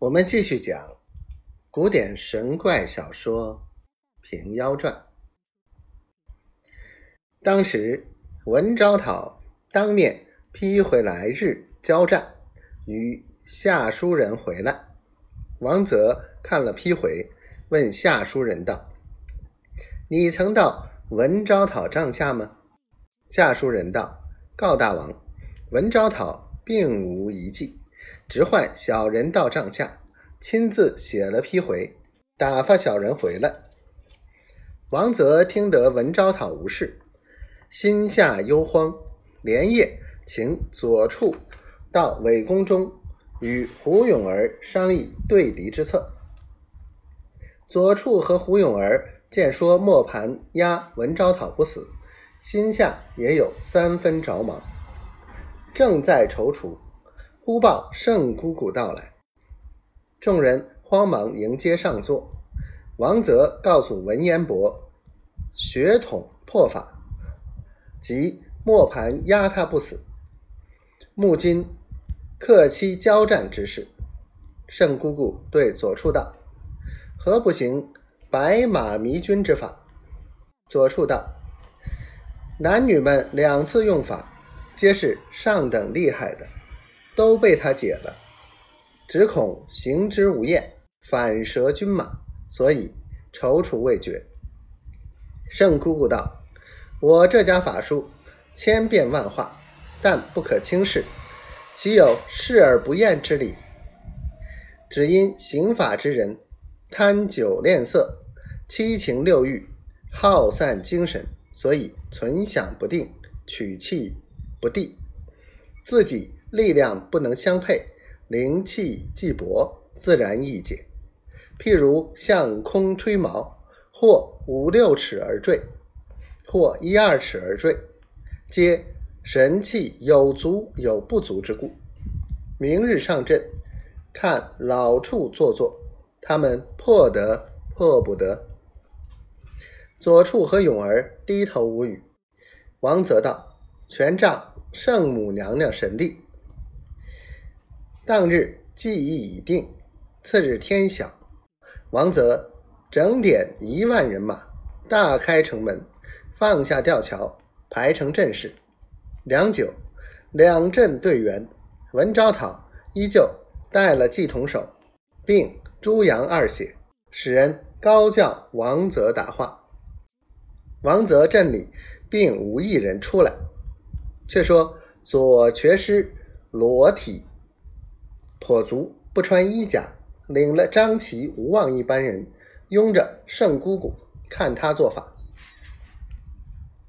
我们继续讲古典神怪小说《平妖传》。当时文昭讨当面批回来日交战，与下书人回来。王泽看了批回，问下书人道：“你曾到文昭讨帐下吗？”下书人道：“告大王，文昭讨并无遗迹。”直唤小人到帐下，亲自写了批回，打发小人回来。王泽听得文昭讨无事，心下忧慌，连夜请左处到伪宫中，与胡永儿商议对敌之策。左处和胡永儿见说磨盘压文昭讨不死，心下也有三分着忙，正在踌躇。忽报圣姑姑到来，众人慌忙迎接上座。王泽告诉文彦博，血统破法，即磨盘压他不死。木金克妻交战之事，圣姑姑对左处道：“何不行白马迷军之法？”左处道：“男女们两次用法，皆是上等厉害的。”都被他解了，只恐行之无厌，反折军马，所以踌躇未决。圣姑姑道：“我这家法术千变万化，但不可轻视，岂有视而不厌之理？只因行法之人贪酒恋色，七情六欲，耗散精神，所以存想不定，取气不地，自己。”力量不能相配，灵气既薄，自然易解。譬如向空吹毛，或五六尺而坠，或一二尺而坠，皆神气有足有不足之故。明日上阵，看老处坐坐，他们破得破不得。左处和勇儿低头无语。王泽道：“权杖圣母娘娘神力。”当日计议已定，次日天晓，王泽整点一万人马，大开城门，放下吊桥，排成阵势。良久，两阵队员，文昭讨依旧带了系统手，并朱阳二写，使人高叫王泽打话。王泽阵里并无一人出来。却说左瘸师裸体。跛足不穿衣甲，领了张琪、吴望一班人，拥着圣姑姑看他做法。